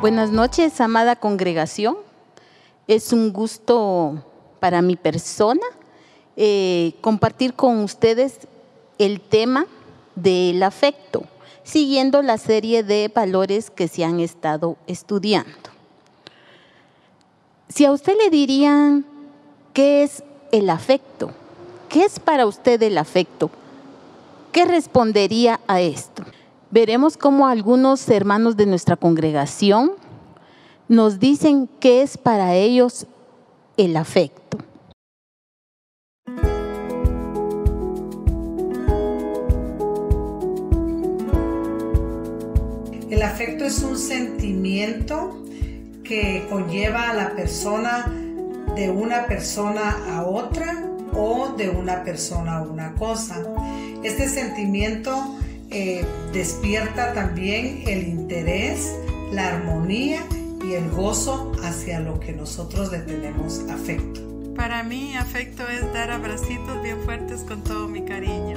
Buenas noches, amada congregación. Es un gusto para mi persona eh, compartir con ustedes el tema del afecto, siguiendo la serie de valores que se han estado estudiando. Si a usted le dirían qué es el afecto, qué es para usted el afecto, ¿qué respondería a esto? Veremos cómo algunos hermanos de nuestra congregación nos dicen qué es para ellos el afecto. El afecto es un sentimiento que conlleva a la persona de una persona a otra o de una persona a una cosa. Este sentimiento eh, despierta también el interés, la armonía y el gozo hacia lo que nosotros le tenemos afecto. Para mí, afecto es dar abracitos bien fuertes con todo mi cariño.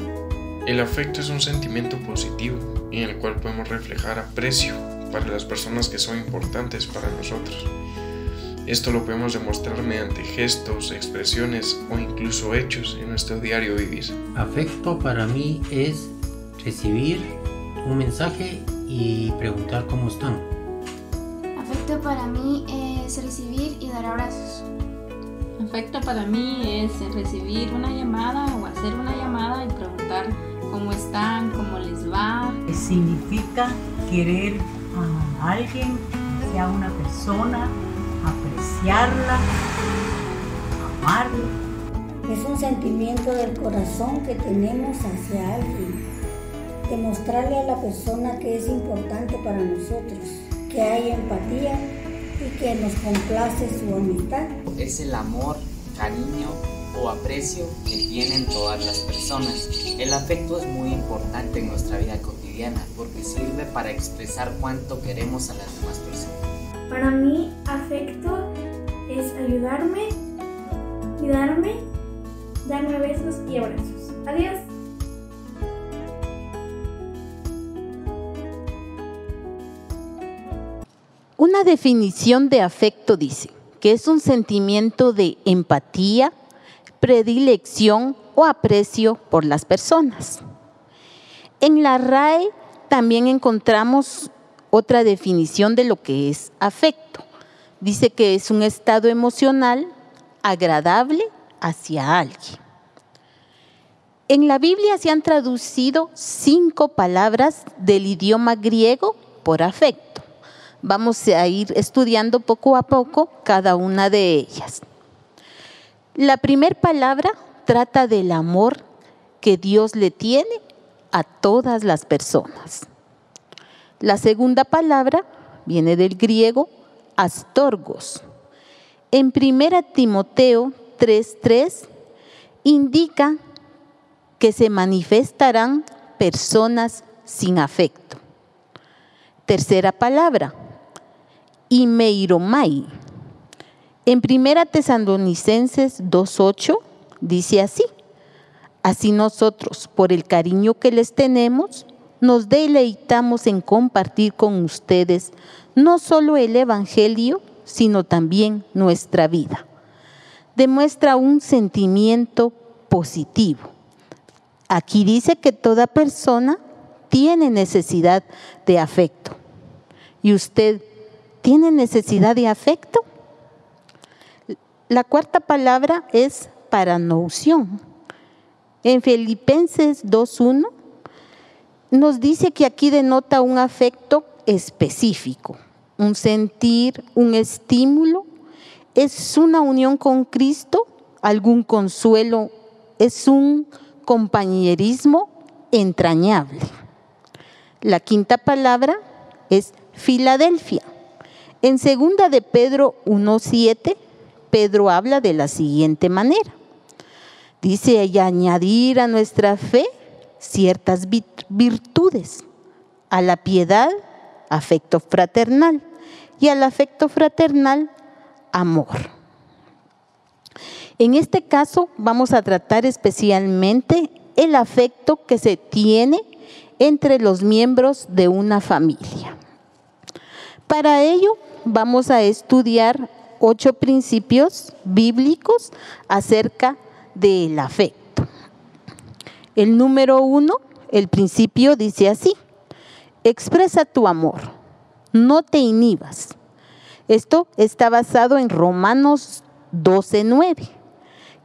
El afecto es un sentimiento positivo en el cual podemos reflejar aprecio para las personas que son importantes para nosotros. Esto lo podemos demostrar mediante gestos, expresiones o incluso hechos en nuestro diario vivir. Afecto para mí es recibir un mensaje y preguntar cómo están. Afecto para mí es recibir y dar abrazos. Afecto para mí es recibir una llamada o hacer una llamada y preguntar cómo están, cómo les va. Significa querer a alguien, sea una persona, apreciarla, amarla. Es un sentimiento del corazón que tenemos hacia alguien demostrarle a la persona que es importante para nosotros, que hay empatía y que nos complace su amistad. Es el amor, cariño o aprecio que tienen todas las personas. El afecto es muy importante en nuestra vida cotidiana porque sirve para expresar cuánto queremos a las demás personas. Para mí, afecto es ayudarme, cuidarme, darme besos y abrazos. Adiós. Una definición de afecto dice que es un sentimiento de empatía, predilección o aprecio por las personas. En la RAE también encontramos otra definición de lo que es afecto. Dice que es un estado emocional agradable hacia alguien. En la Biblia se han traducido cinco palabras del idioma griego por afecto vamos a ir estudiando poco a poco cada una de ellas. La primera palabra trata del amor que Dios le tiene a todas las personas. La segunda palabra viene del griego astorgos. En 1 Timoteo 3:3 indica que se manifestarán personas sin afecto. Tercera palabra, y Meiromai. En Primera Tesalonicenses 2.8 dice así, así nosotros, por el cariño que les tenemos, nos deleitamos en compartir con ustedes no solo el Evangelio, sino también nuestra vida. Demuestra un sentimiento positivo. Aquí dice que toda persona tiene necesidad de afecto. Y usted ¿Tiene necesidad de afecto? La cuarta palabra es paranoución. En Filipenses 2.1 nos dice que aquí denota un afecto específico, un sentir, un estímulo, es una unión con Cristo, algún consuelo, es un compañerismo entrañable. La quinta palabra es Filadelfia. En segunda de Pedro 1.7, Pedro habla de la siguiente manera. Dice, y añadir a nuestra fe ciertas virtudes, a la piedad, afecto fraternal, y al afecto fraternal, amor. En este caso vamos a tratar especialmente el afecto que se tiene entre los miembros de una familia. Para ello vamos a estudiar ocho principios bíblicos acerca del afecto. El número uno, el principio dice así, expresa tu amor, no te inhibas. Esto está basado en Romanos 12:9,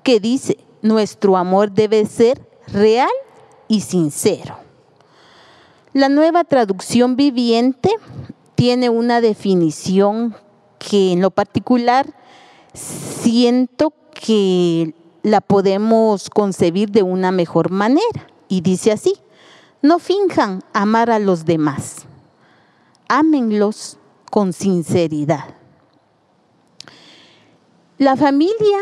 que dice, nuestro amor debe ser real y sincero. La nueva traducción viviente tiene una definición que en lo particular siento que la podemos concebir de una mejor manera. Y dice así, no finjan amar a los demás, ámenlos con sinceridad. La familia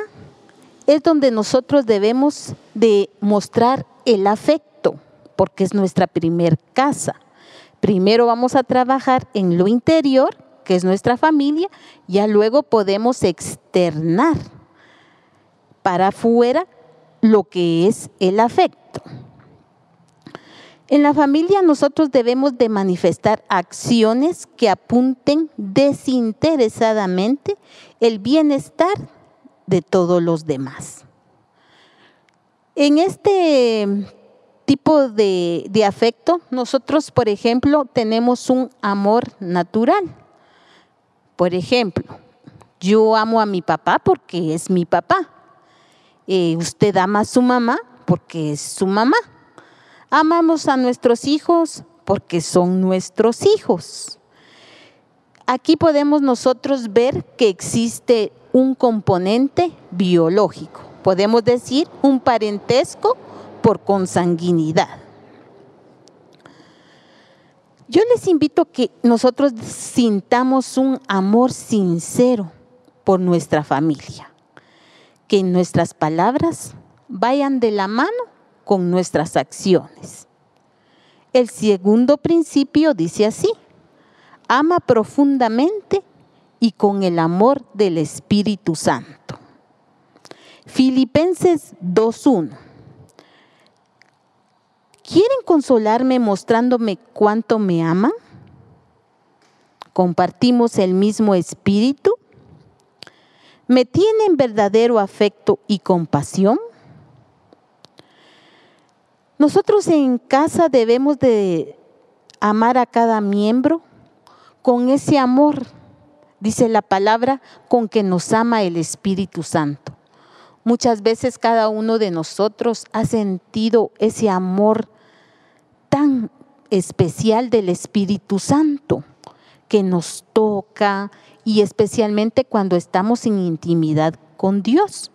es donde nosotros debemos de mostrar el afecto, porque es nuestra primer casa. Primero vamos a trabajar en lo interior, que es nuestra familia, ya luego podemos externar para afuera lo que es el afecto. En la familia nosotros debemos de manifestar acciones que apunten desinteresadamente el bienestar de todos los demás. En este tipo de, afecto, nosotros, por ejemplo, tenemos un amor natural. Por ejemplo, yo amo a mi papá porque es mi papá. Eh, usted ama a su mamá porque es su mamá. Amamos a nuestros hijos porque son nuestros hijos. Aquí podemos nosotros ver que existe un componente biológico, podemos decir un parentesco por consanguinidad. Yo les invito a que nosotros sintamos un amor sincero por nuestra familia, que nuestras palabras vayan de la mano con nuestras acciones. El segundo principio dice así, ama profundamente y con el amor del Espíritu Santo. Filipenses 2.1. ¿Quieren consolarme mostrándome cuánto me aman? ¿Compartimos el mismo espíritu? ¿Me tienen verdadero afecto y compasión? Nosotros en casa debemos de amar a cada miembro con ese amor dice la palabra, con que nos ama el Espíritu Santo. Muchas veces cada uno de nosotros ha sentido ese amor tan especial del Espíritu Santo que nos toca y especialmente cuando estamos en intimidad con Dios.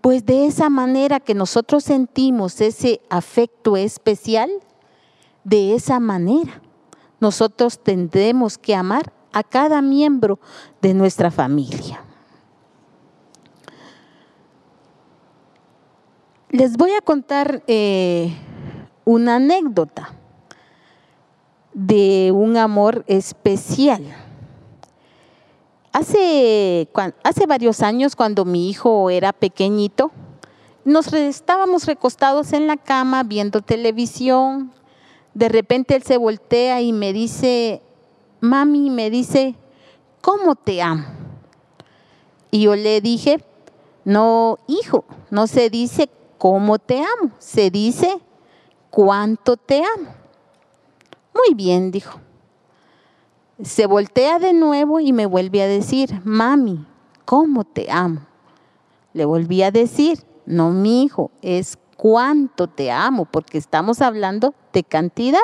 Pues de esa manera que nosotros sentimos ese afecto especial, de esa manera nosotros tendremos que amar a cada miembro de nuestra familia. Les voy a contar eh, una anécdota de un amor especial. Hace, hace varios años, cuando mi hijo era pequeñito, nos estábamos recostados en la cama viendo televisión. De repente él se voltea y me dice, mami me dice, ¿cómo te amo? Y yo le dije, no, hijo, no se dice cómo te amo, se dice cuánto te amo. Muy bien, dijo. Se voltea de nuevo y me vuelve a decir, mami, ¿cómo te amo? Le volví a decir, no, mi hijo, es cuánto te amo, porque estamos hablando de cantidad.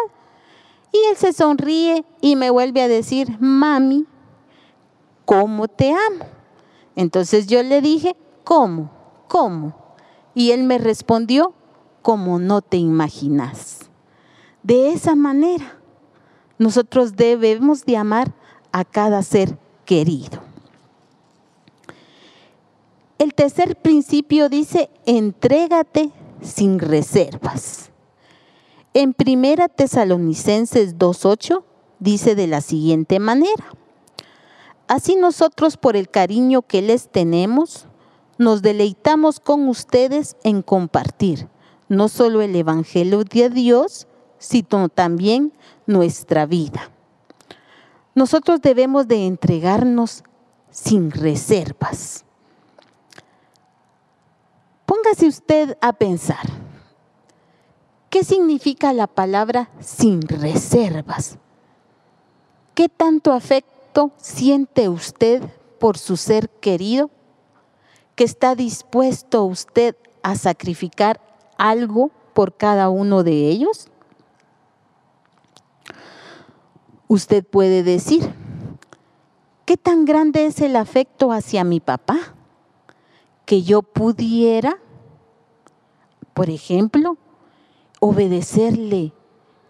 Y él se sonríe y me vuelve a decir, mami, ¿cómo te amo? Entonces yo le dije, ¿cómo? ¿Cómo? Y él me respondió, como no te imaginas. De esa manera, nosotros debemos de amar a cada ser querido. El tercer principio dice, entrégate sin reservas. En Primera Tesalonicenses 2.8 dice de la siguiente manera, así nosotros por el cariño que les tenemos, nos deleitamos con ustedes en compartir no solo el Evangelio de Dios, sino también nuestra vida. nosotros debemos de entregarnos sin reservas. Póngase usted a pensar, ¿qué significa la palabra sin reservas? ¿Qué tanto afecto siente usted por su ser querido? ¿Que está dispuesto usted a sacrificar algo por cada uno de ellos? Usted puede decir, ¿qué tan grande es el afecto hacia mi papá? Que yo pudiera, por ejemplo, obedecerle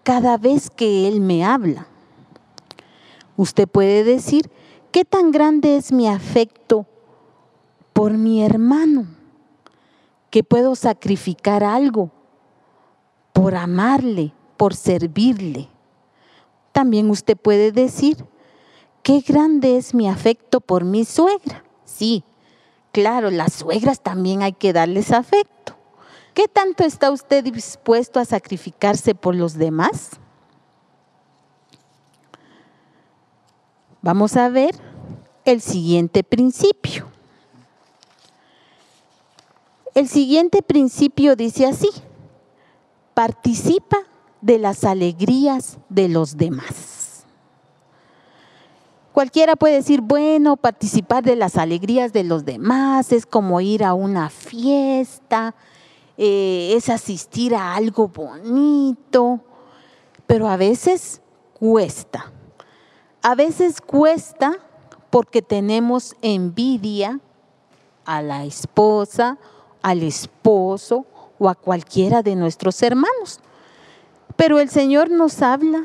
cada vez que él me habla. Usted puede decir, ¿qué tan grande es mi afecto por mi hermano? Que puedo sacrificar algo por amarle, por servirle. También usted puede decir, qué grande es mi afecto por mi suegra. Sí, claro, las suegras también hay que darles afecto. ¿Qué tanto está usted dispuesto a sacrificarse por los demás? Vamos a ver el siguiente principio. El siguiente principio dice así, participa de las alegrías de los demás. Cualquiera puede decir, bueno, participar de las alegrías de los demás es como ir a una fiesta, eh, es asistir a algo bonito, pero a veces cuesta. A veces cuesta porque tenemos envidia a la esposa, al esposo o a cualquiera de nuestros hermanos. Pero el Señor nos habla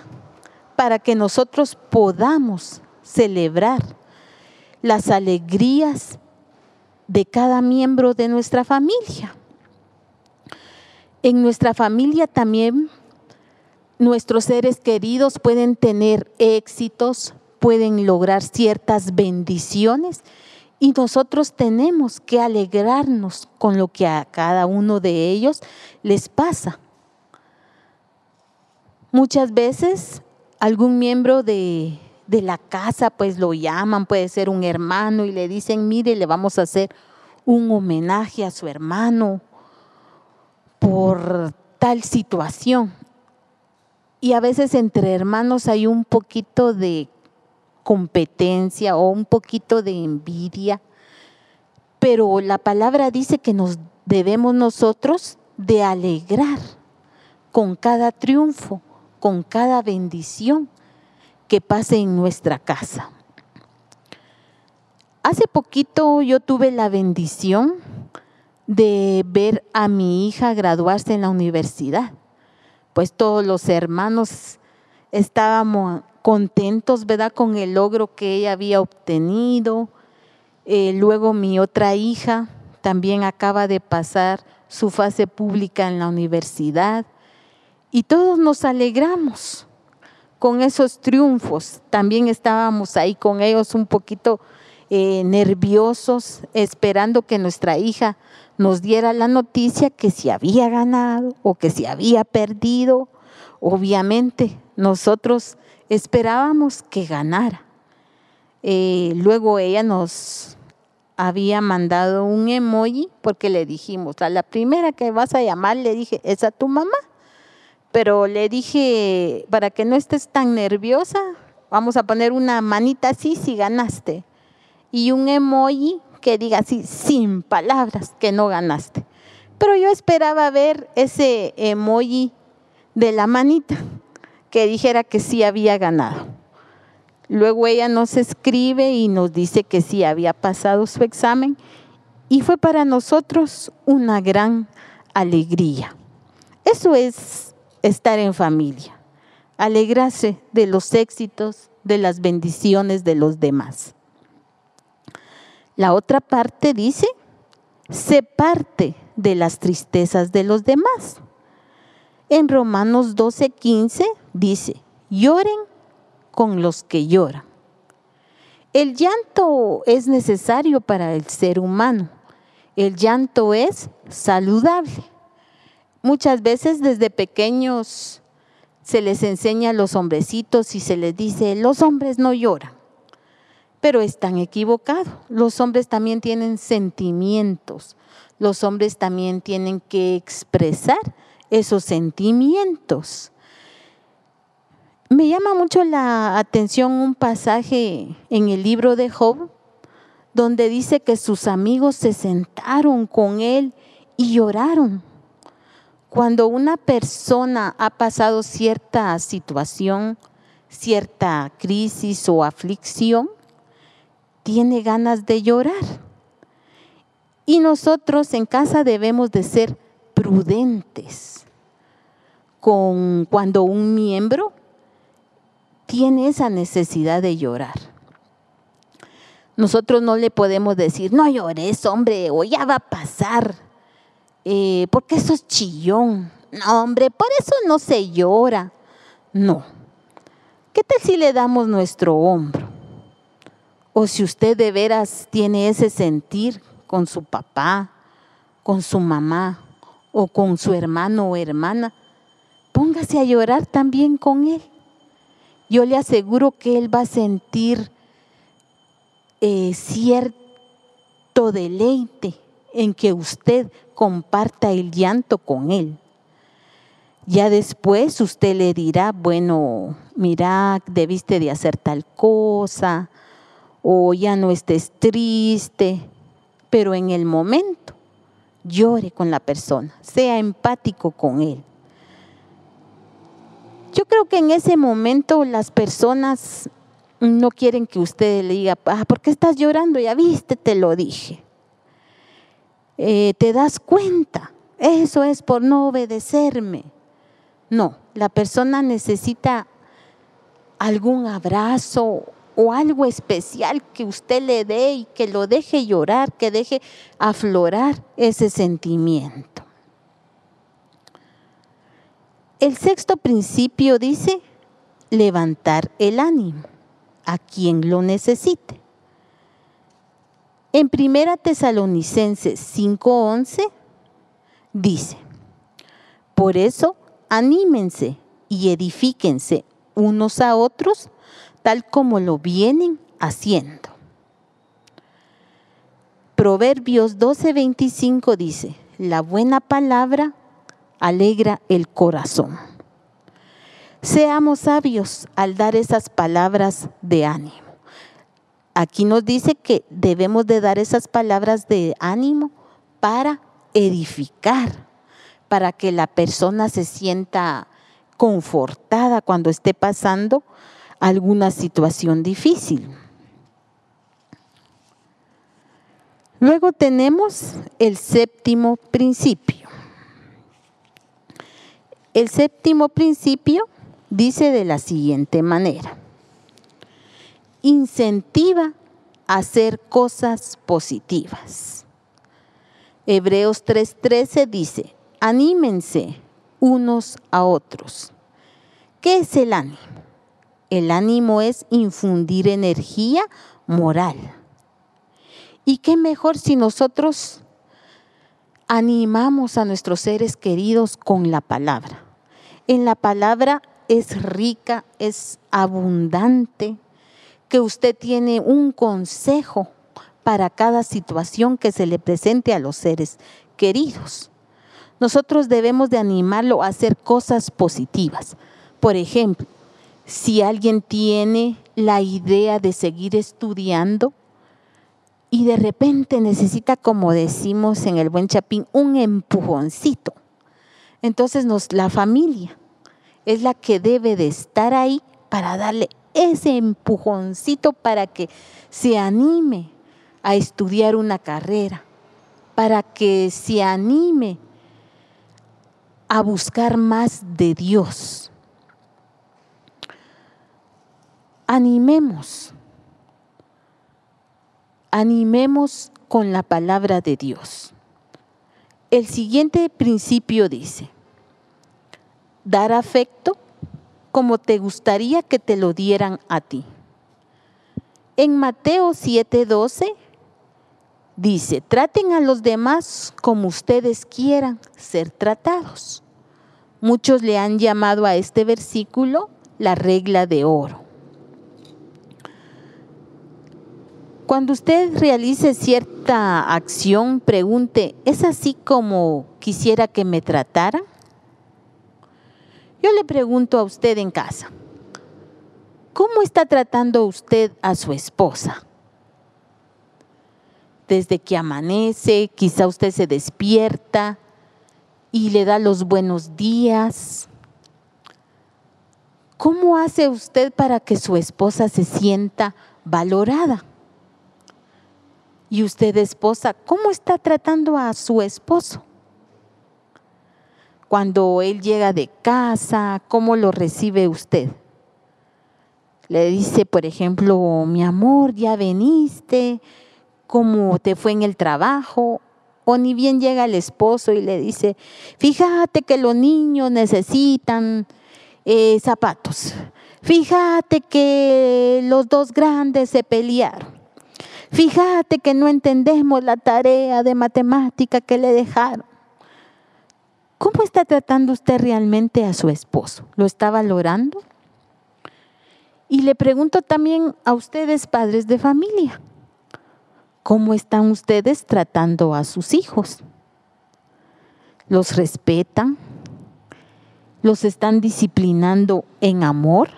para que nosotros podamos celebrar las alegrías de cada miembro de nuestra familia. En nuestra familia también nuestros seres queridos pueden tener éxitos, pueden lograr ciertas bendiciones y nosotros tenemos que alegrarnos con lo que a cada uno de ellos les pasa. Muchas veces algún miembro de, la casa pues lo llaman, puede ser un hermano y le dicen, mire, le vamos a hacer un homenaje a su hermano por tal situación. Y a veces entre hermanos hay un poquito de competencia o un poquito de envidia, pero la palabra dice que nos debemos nosotros de alegrar con cada triunfo con cada bendición que pase en nuestra casa. Hace poquito yo tuve la bendición de ver a mi hija graduarse en la universidad. Pues todos los hermanos estábamos contentos, ¿verdad?, con el logro que ella había obtenido. Eh, luego mi otra hija también acaba de pasar su fase pública en la universidad. Y todos nos alegramos con esos triunfos. También estábamos ahí con ellos un poquito eh, nerviosos, esperando que nuestra hija nos diera la noticia que si había ganado o que si había perdido. Obviamente nosotros esperábamos que ganara. Eh, luego ella nos había mandado un emoji porque le dijimos, a la primera que vas a llamar, le dije, ¿es a tu mamá? pero le dije, para que no estés tan nerviosa, vamos a poner una manita así si ganaste y un emoji que diga así, sin palabras, que no ganaste. Pero yo esperaba ver ese emoji de la manita que dijera que sí había ganado. Luego ella nos escribe y nos dice que sí había pasado su examen y fue para nosotros una gran alegría. Eso es estar en familia, alegrarse de los éxitos, de las bendiciones de los demás. La otra parte dice, se parte de las tristezas de los demás. En Romanos 12:15 dice, lloren con los que lloran. El llanto es necesario para el ser humano. El llanto es saludable muchas veces desde pequeños se les enseña a los hombrecitos y se les dice, los hombres no lloran. Pero están equivocados. Los hombres también tienen sentimientos. Los hombres también tienen que expresar esos sentimientos. Me llama mucho la atención un pasaje en el libro de Job, donde dice que sus amigos se sentaron con él y lloraron. Cuando una persona ha pasado cierta situación, cierta crisis o aflicción, tiene ganas de llorar. Y nosotros en casa debemos de ser prudentes con cuando un miembro tiene esa necesidad de llorar. Nosotros no le podemos decir, no llores, hombre, o ya va a pasar, eh, porque eso es chillón. No, hombre, por eso no se llora. No. ¿Qué tal si le damos nuestro hombro? O si usted de veras tiene ese sentir con su papá, con su mamá o con su hermano o hermana, póngase a llorar también con él. Yo le aseguro que él va a sentir eh, cierto deleite en que usted comparta el llanto con él. Ya después usted le dirá, bueno, mira, debiste de hacer tal cosa, o ya no estés triste, pero en el momento llore con la persona, sea empático con él. Yo creo que en ese momento las personas no quieren que usted le diga, ah, ¿por qué estás llorando? Ya viste, te lo dije. Eh, ¿Te das cuenta? Eso es por no obedecerme. No, la persona necesita algún abrazo o algo especial que usted le dé y que lo deje llorar, que deje aflorar ese sentimiento. El sexto principio dice levantar el ánimo a quien lo necesite. En Primera Tesalonicenses 5:11 dice, por eso anímense y edifíquense unos a otros tal como lo vienen haciendo. Proverbios 12:25 dice, la buena palabra alegra el corazón. Seamos sabios al dar esas palabras de ánimo. Aquí nos dice que debemos de dar esas palabras de ánimo para edificar, para que la persona se sienta confortada cuando esté pasando alguna situación difícil. Luego tenemos el séptimo principio. El séptimo principio dice de la siguiente manera. Incentiva a hacer cosas positivas. Hebreos 3:13 dice, anímense unos a otros. ¿Qué es el ánimo? El ánimo es infundir energía moral. ¿Y qué mejor si nosotros animamos a nuestros seres queridos con la palabra? En la palabra es rica, es abundante, que usted tiene un consejo para cada situación que se le presente a los seres queridos. Nosotros debemos de animarlo a hacer cosas positivas. Por ejemplo, si alguien tiene la idea de seguir estudiando y de repente necesita, como decimos en el buen chapín, un empujoncito. Entonces nos, la familia es la que debe de estar ahí para darle ese empujoncito para que se anime a estudiar una carrera, para que se anime a buscar más de Dios. animemos, animemos con la palabra de Dios. El siguiente principio dice, dar afecto como te gustaría que te lo dieran a ti. En Mateo 7:12 dice, traten a los demás como ustedes quieran ser tratados. Muchos le han llamado a este versículo la regla de oro. Cuando usted realice cierta acción, pregunte, ¿es así como quisiera que me tratara? Yo le pregunto a usted en casa, ¿cómo está tratando usted a su esposa? Desde que amanece, quizá usted se despierta y le da los buenos días. ¿Cómo hace usted para que su esposa se sienta valorada? Y usted, esposa, ¿cómo está tratando a su esposo? Cuando él llega de casa, ¿cómo lo recibe usted? Le dice, por ejemplo, mi amor, ya veniste, ¿cómo te fue en el trabajo? O ni bien llega el esposo y le dice, fíjate que los niños necesitan eh, zapatos. Fíjate que los dos grandes se pelearon. Fíjate que no entendemos la tarea de matemática que le dejaron. ¿Cómo está tratando usted realmente a su esposo? ¿Lo está valorando? Y le pregunto también a ustedes, padres de familia, ¿cómo están ustedes tratando a sus hijos? ¿Los respetan? ¿Los están disciplinando en amor?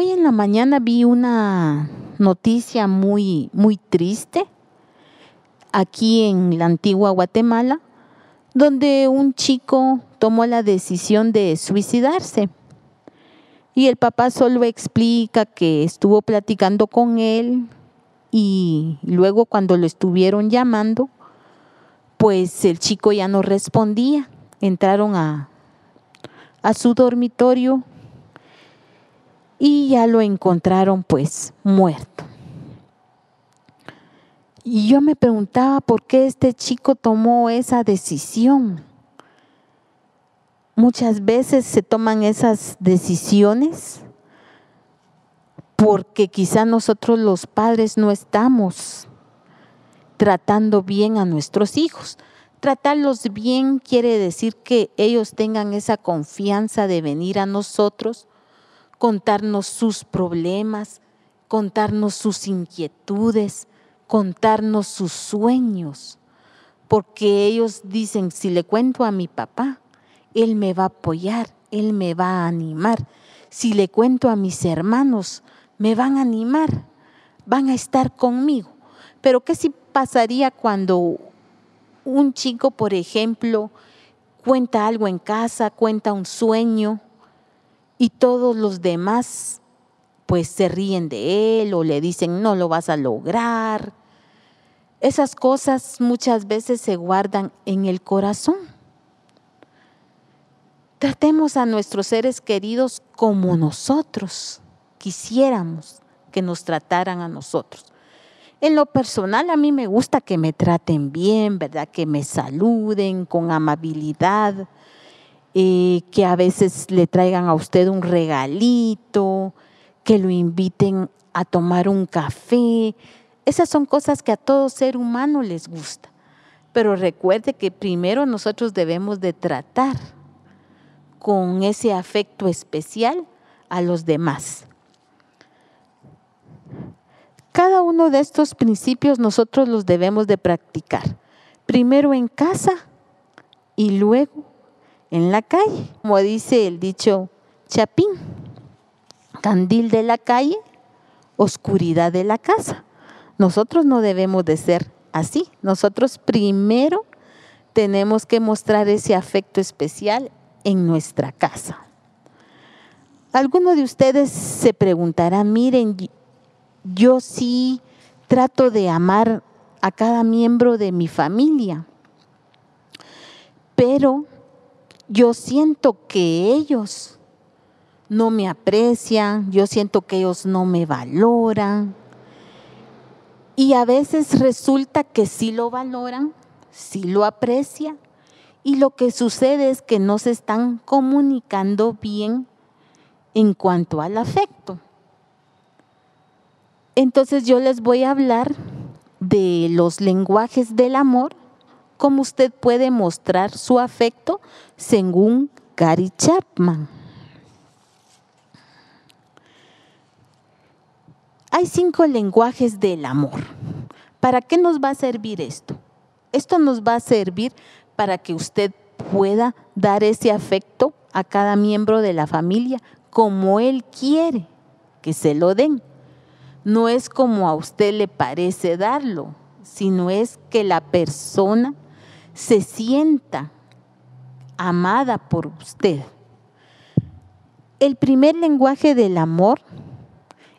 Hoy en la mañana vi una noticia muy, muy triste aquí en la antigua Guatemala, donde un chico tomó la decisión de suicidarse. Y el papá solo explica que estuvo platicando con él y luego cuando lo estuvieron llamando, pues el chico ya no respondía. Entraron a, a su dormitorio y ya lo encontraron pues muerto. Y yo me preguntaba por qué este chico tomó esa decisión. Muchas veces se toman esas decisiones porque quizá nosotros los padres no estamos tratando bien a nuestros hijos. Tratarlos bien quiere decir que ellos tengan esa confianza de venir a nosotros contarnos sus problemas, contarnos sus inquietudes, contarnos sus sueños, porque ellos dicen, si le cuento a mi papá, él me va a apoyar, él me va a animar. Si le cuento a mis hermanos, me van a animar, van a estar conmigo. Pero ¿qué si pasaría cuando un chico, por ejemplo, cuenta algo en casa, cuenta un sueño, y todos los demás pues se ríen de él o le dicen no lo vas a lograr. Esas cosas muchas veces se guardan en el corazón. Tratemos a nuestros seres queridos como nosotros quisiéramos que nos trataran a nosotros. En lo personal a mí me gusta que me traten bien, ¿verdad? Que me saluden con amabilidad, que a veces le traigan a usted un regalito, que lo inviten a tomar un café. Esas son cosas que a todo ser humano les gusta. Pero recuerde que primero nosotros debemos de tratar con ese afecto especial a los demás. Cada uno de estos principios nosotros los debemos de practicar. Primero en casa y luego en la calle, como dice el dicho Chapín, candil de la calle, oscuridad de la casa. Nosotros no debemos de ser así. Nosotros primero tenemos que mostrar ese afecto especial en nuestra casa. Alguno de ustedes se preguntará, miren, yo sí trato de amar a cada miembro de mi familia, pero yo siento que ellos no me aprecian, yo siento que ellos no me valoran. Y a veces resulta que sí lo valoran, sí lo aprecian, y lo que sucede es que no se están comunicando bien en cuanto al afecto. Entonces yo les voy a hablar de los lenguajes del amor cómo usted puede mostrar su afecto según Gary Chapman. Hay cinco lenguajes del amor. ¿Para qué nos va a servir esto? Esto nos va a servir para que usted pueda dar ese afecto a cada miembro de la familia como él quiere que se lo den. No es como a usted le parece darlo, sino es que la persona se sienta amada por usted. El primer lenguaje del amor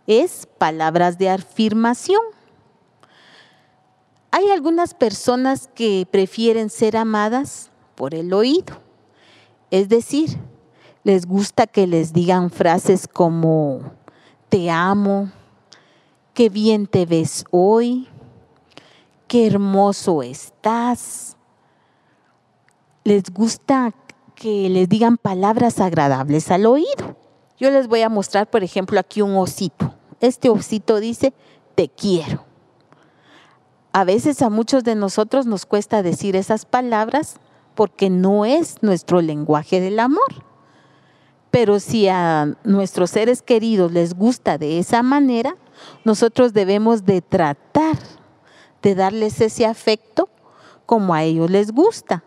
es palabras de afirmación. Hay algunas personas que prefieren ser amadas por el oído, es decir, les gusta que les digan frases como te amo, qué bien te ves hoy, qué hermoso estás. Les gusta que les digan palabras agradables al oído. Yo les voy a mostrar, por ejemplo, aquí un osito este osito dice, te quiero. A veces a muchos de nosotros nos cuesta decir esas palabras porque no es nuestro lenguaje del amor. Pero si a nuestros seres queridos les gusta de esa manera, nosotros debemos de tratar de darles ese afecto como a ellos les gusta.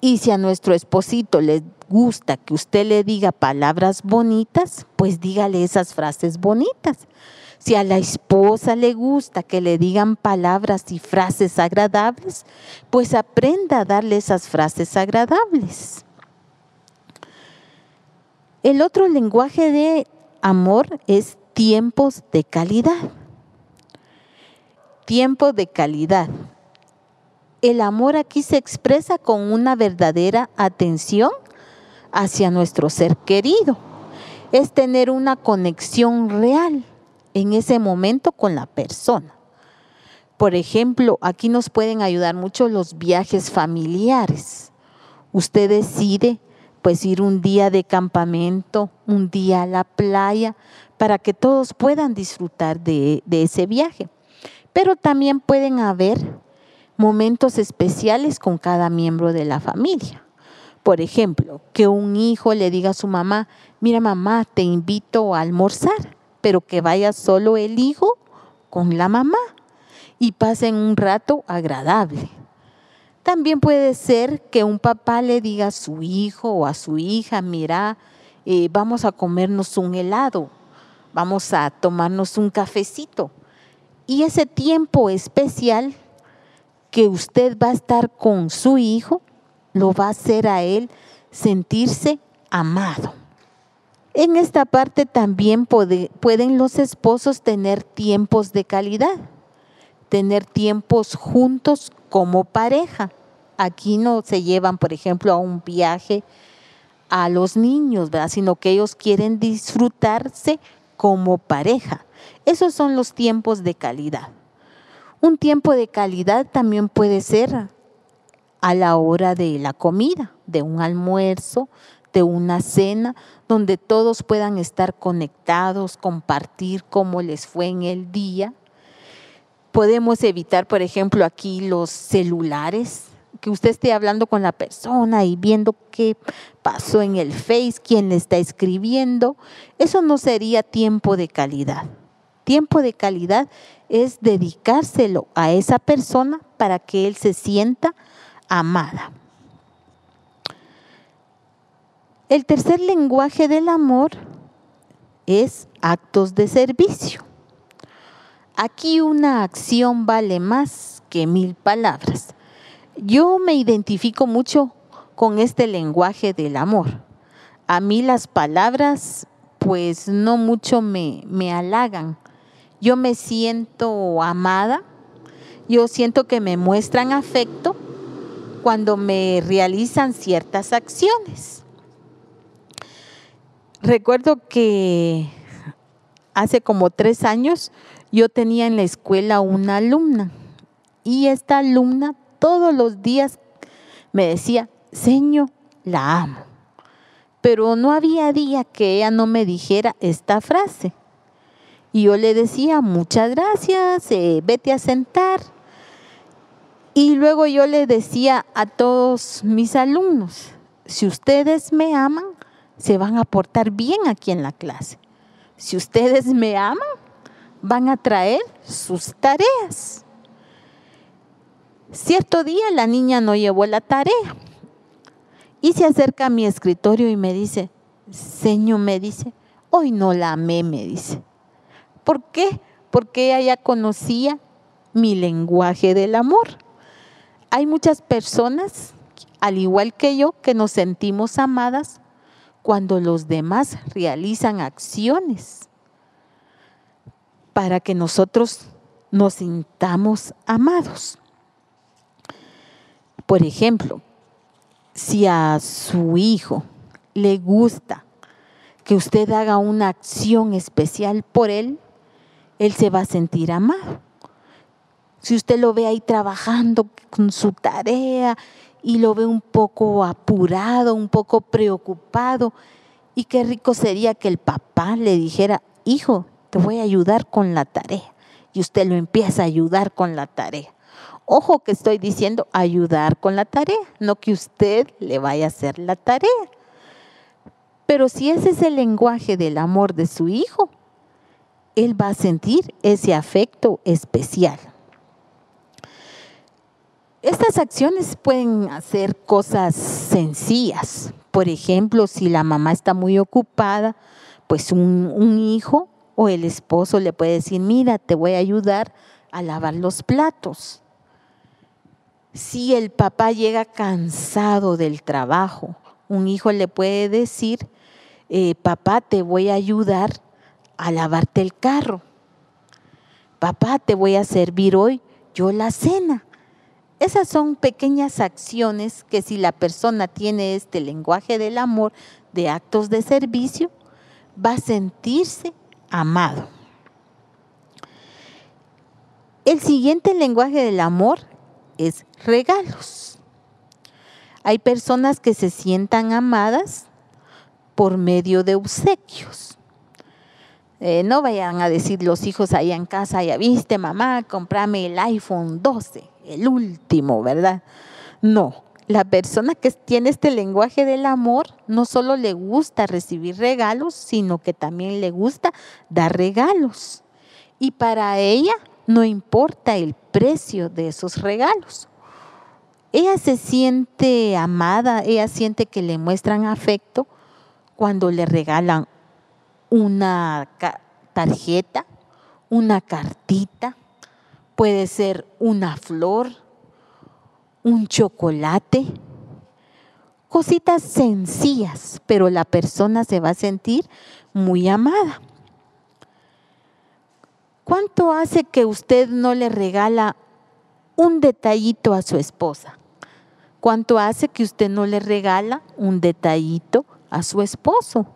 Y si a nuestro esposito les gusta que usted le diga palabras bonitas, pues dígale esas frases bonitas. Si a la esposa le gusta que le digan palabras y frases agradables, pues aprenda a darle esas frases agradables. El otro lenguaje de amor es tiempos de calidad. Tiempo de calidad. El amor aquí se expresa con una verdadera atención hacia nuestro ser querido. Es tener una conexión real en ese momento con la persona. Por ejemplo, aquí nos pueden ayudar mucho los viajes familiares. Usted decide pues ir un día de campamento, un día a la playa, para que todos puedan disfrutar de, de ese viaje. Pero también pueden haber momentos especiales con cada miembro de la familia. Por ejemplo, que un hijo le diga a su mamá, mira mamá, te invito a almorzar, pero que vaya solo el hijo con la mamá y pasen un rato agradable. También puede ser que un papá le diga a su hijo o a su hija, mira, eh, vamos a comernos un helado, vamos a tomarnos un cafecito. Y ese tiempo especial que usted va a estar con su hijo, lo va a hacer a él sentirse amado. En esta parte también pueden los esposos tener tiempos de calidad, tener tiempos juntos como pareja. Aquí no se llevan, por ejemplo, a un viaje a los niños, sino que ellos quieren disfrutarse como pareja. Esos son los tiempos de calidad. Un tiempo de calidad también puede ser a la hora de la comida, de un almuerzo, de una cena, donde todos puedan estar conectados, compartir cómo les fue en el día. Podemos evitar, por ejemplo, aquí los celulares, que usted esté hablando con la persona y viendo qué pasó en el Face, quién le está escribiendo. Eso no sería tiempo de calidad. Tiempo de calidad es dedicárselo a esa persona para que él se sienta amada. El tercer lenguaje del amor es actos de servicio. Aquí una acción vale más que mil palabras. Yo me identifico mucho con este lenguaje del amor. A mí las palabras pues no mucho me, me halagan. Yo me siento amada, yo siento que me muestran afecto cuando me realizan ciertas acciones. Recuerdo que hace como tres años yo tenía en la escuela una alumna y esta alumna todos los días me decía, Señor, la amo. Pero no había día que ella no me dijera esta frase. Y yo le decía, muchas gracias, eh, vete a sentar. Y luego yo le decía a todos mis alumnos, si ustedes me aman, se van a portar bien aquí en la clase. Si ustedes me aman, van a traer sus tareas. Cierto día la niña no llevó la tarea y se acerca a mi escritorio y me dice, Señor, me dice, hoy no la amé, me dice. ¿Por qué? Porque ella ya conocía mi lenguaje del amor. Hay muchas personas, al igual que yo, que nos sentimos amadas cuando los demás realizan acciones para que nosotros nos sintamos amados. Por ejemplo, si a su hijo le gusta que usted haga una acción especial por él, él se va a sentir amado. Si usted lo ve ahí trabajando con su tarea y lo ve un poco apurado, un poco preocupado, y qué rico sería que el papá le dijera, hijo, te voy a ayudar con la tarea. Y usted lo empieza a ayudar con la tarea. Ojo que estoy diciendo ayudar con la tarea, no que usted le vaya a hacer la tarea. Pero si ese es el lenguaje del amor de su hijo, él va a sentir ese afecto especial. Estas acciones pueden hacer cosas sencillas. Por ejemplo, si la mamá está muy ocupada, pues un, hijo o el esposo le puede decir, mira, te voy a ayudar a lavar los platos si el papá llega cansado del trabajo, un hijo le puede decir, eh, papá, te voy a ayudar a lavarte el carro. Papá, te voy a servir hoy yo la cena. Esas son pequeñas acciones que si la persona tiene este lenguaje del amor, de actos de servicio, va a sentirse amado. El siguiente lenguaje del amor es regalos. Hay personas que se sientan amadas por medio de obsequios. Eh, no vayan a decir los hijos allá en casa, ya viste mamá, comprame el iPhone 12, el último, ¿verdad? No, la persona que tiene este lenguaje del amor no solo le gusta recibir regalos, sino que también le gusta dar regalos. Y para ella no importa el precio de esos regalos. Ella se siente amada, ella siente que le muestran afecto cuando le regalan una tarjeta, una cartita, puede ser una flor, un chocolate, cositas sencillas, pero la persona se va a sentir muy amada. ¿Cuánto hace que usted no le regala un detallito a su esposa? ¿Cuánto hace que usted no le regala un detallito a su esposo?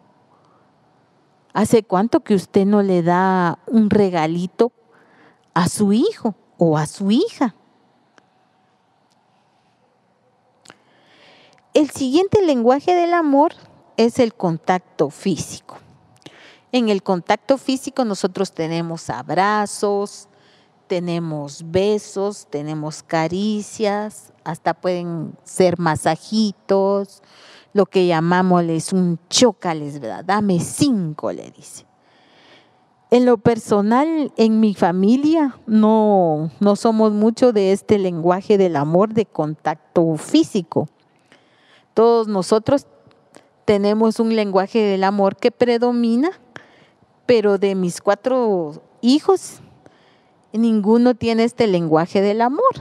¿Hace cuánto que usted no le da un regalito a su hijo o a su hija? El siguiente lenguaje del amor es el contacto físico. En el contacto físico nosotros tenemos abrazos, tenemos besos, tenemos caricias, hasta pueden ser masajitos, lo que llamamos es un chocales, ¿verdad? Dame cinco, le dice. En lo personal, en mi familia, no, no somos mucho de este lenguaje del amor de contacto físico. Todos nosotros tenemos un lenguaje del amor que predomina pero de mis cuatro hijos, ninguno tiene este lenguaje del amor.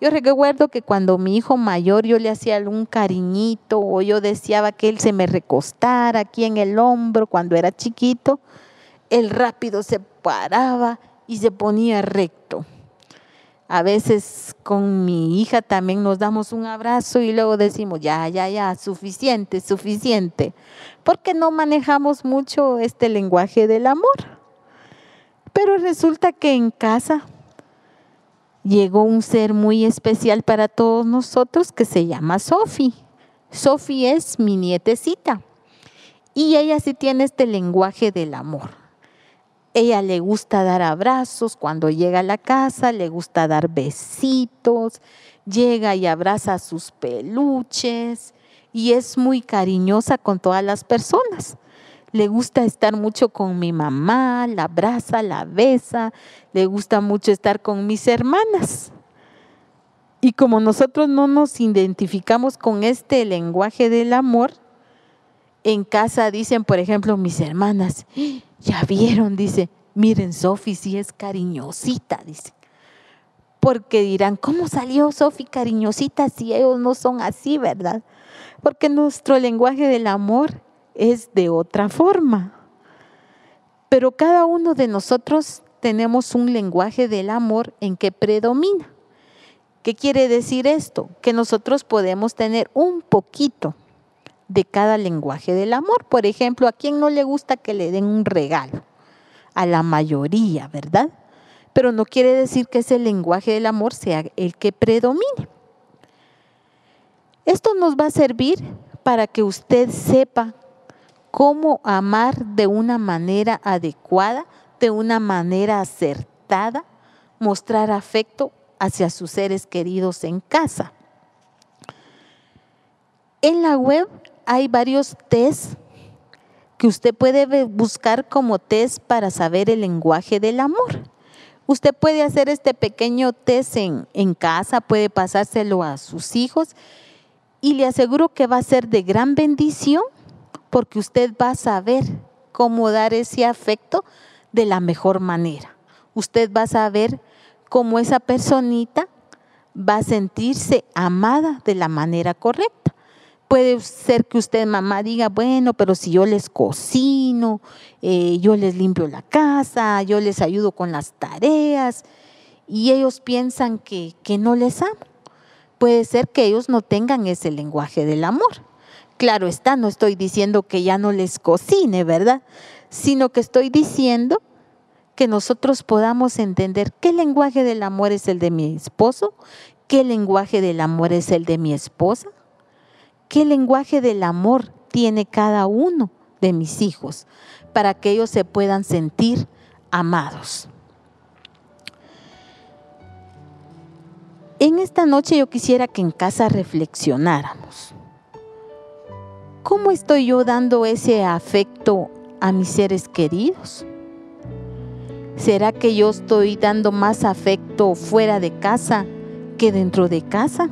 Yo recuerdo que cuando mi hijo mayor yo le hacía algún cariñito o yo deseaba que él se me recostara aquí en el hombro cuando era chiquito, él rápido se paraba y se ponía recto. A veces con mi hija también nos damos un abrazo y luego decimos, ya, ya, ya, suficiente, suficiente, porque no manejamos mucho este lenguaje del amor. Pero resulta que en casa llegó un ser muy especial para todos nosotros que se llama Sofi. Sofi es mi nietecita y ella sí tiene este lenguaje del amor. Ella le gusta dar abrazos cuando llega a la casa, le gusta dar besitos, llega y abraza a sus peluches y es muy cariñosa con todas las personas. Le gusta estar mucho con mi mamá, la abraza, la besa, le gusta mucho estar con mis hermanas. Y como nosotros no nos identificamos con este lenguaje del amor, en casa dicen, por ejemplo, mis hermanas, ya vieron, dice, miren, Sofi sí es cariñosita, dice. Porque dirán, ¿cómo salió Sofi cariñosita si ellos no son así, verdad? Porque nuestro lenguaje del amor es de otra forma. Pero cada uno de nosotros tenemos un lenguaje del amor en que predomina. ¿Qué quiere decir esto? Que nosotros podemos tener un poquito de cada lenguaje del amor. Por ejemplo, ¿a quién no le gusta que le den un regalo? A la mayoría, ¿verdad? Pero no quiere decir que ese lenguaje del amor sea el que predomine. Esto nos va a servir para que usted sepa cómo amar de una manera adecuada, de una manera acertada, mostrar afecto hacia sus seres queridos en casa. En la web hay varios test que usted puede buscar como test para saber el lenguaje del amor. Usted puede hacer este pequeño test en, en casa, puede pasárselo a sus hijos y le aseguro que va a ser de gran bendición porque usted va a saber cómo dar ese afecto de la mejor manera. Usted va a saber cómo esa personita va a sentirse amada de la manera correcta. Puede ser que usted, mamá, diga, bueno, pero si yo les cocino, eh, yo les limpio la casa, yo les ayudo con las tareas, y ellos piensan que, que no les amo. Puede ser que ellos no tengan ese lenguaje del amor. Claro está, no estoy diciendo que ya no les cocine, ¿verdad? Sino que estoy diciendo que nosotros podamos entender qué lenguaje del amor es el de mi esposo, qué lenguaje del amor es el de mi esposa, qué lenguaje del amor tiene cada uno de mis hijos, para que ellos se puedan sentir amados. En esta noche yo quisiera que en casa reflexionáramos. ¿Cómo estoy yo dando ese afecto a mis seres queridos? ¿Será que yo estoy dando más afecto fuera de casa que dentro de casa?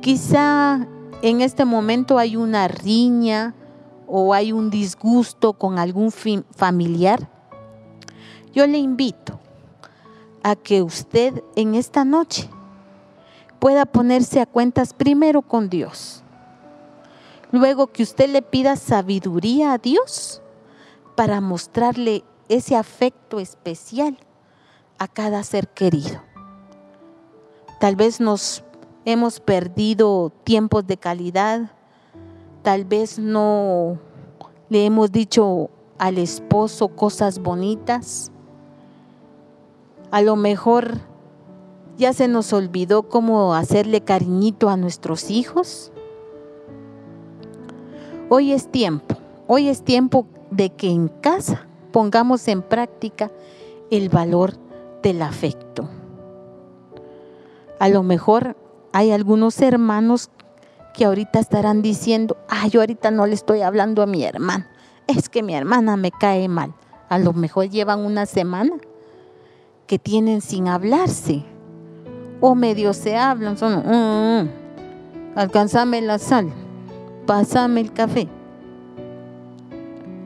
Quizá en este momento hay una riña o hay un disgusto con algún familiar. Yo le invito a que usted en esta noche pueda ponerse a cuentas primero con Dios Luego que usted le pida sabiduría a Dios para mostrarle ese afecto especial a cada ser querido. Tal vez nos hemos perdido tiempos de calidad, tal vez no le hemos dicho al esposo cosas bonitas, a lo mejor ya se nos olvidó cómo hacerle cariñito a nuestros hijos. Hoy es tiempo, hoy es tiempo de que en casa pongamos en práctica el valor del afecto. A lo mejor hay algunos hermanos que ahorita estarán diciendo, ah, yo ahorita no le estoy hablando a mi hermana, es que mi hermana me cae mal. A lo mejor llevan una semana que tienen sin hablarse o medio se hablan, son, mm, mm, alcanzame la sal, pásame el café.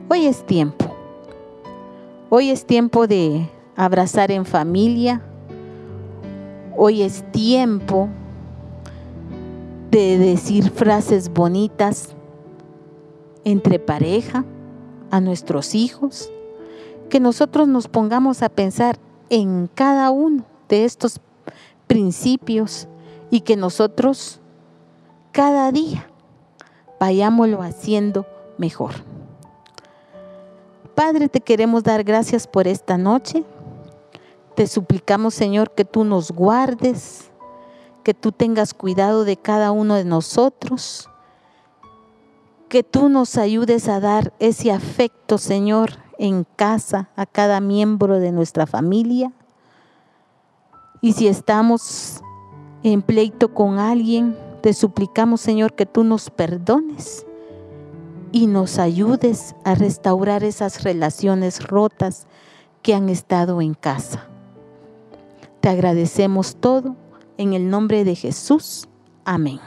Hoy es tiempo. Hoy es tiempo de abrazar en familia. Hoy es tiempo de decir frases bonitas entre pareja, a nuestros hijos, que nosotros nos pongamos a pensar en cada uno de estos principios y que nosotros cada día vayámoslo haciendo mejor. Padre, te queremos dar gracias por esta noche. Te suplicamos, Señor, que tú nos guardes, que tú tengas cuidado de cada uno de nosotros, que tú nos ayudes a dar ese afecto, Señor, en casa, a cada miembro de nuestra familia. Y si estamos en pleito con alguien, te suplicamos, Señor, que tú nos perdones y nos ayudes a restaurar esas relaciones rotas que han estado en casa. Te agradecemos todo en el nombre de Jesús. Amén.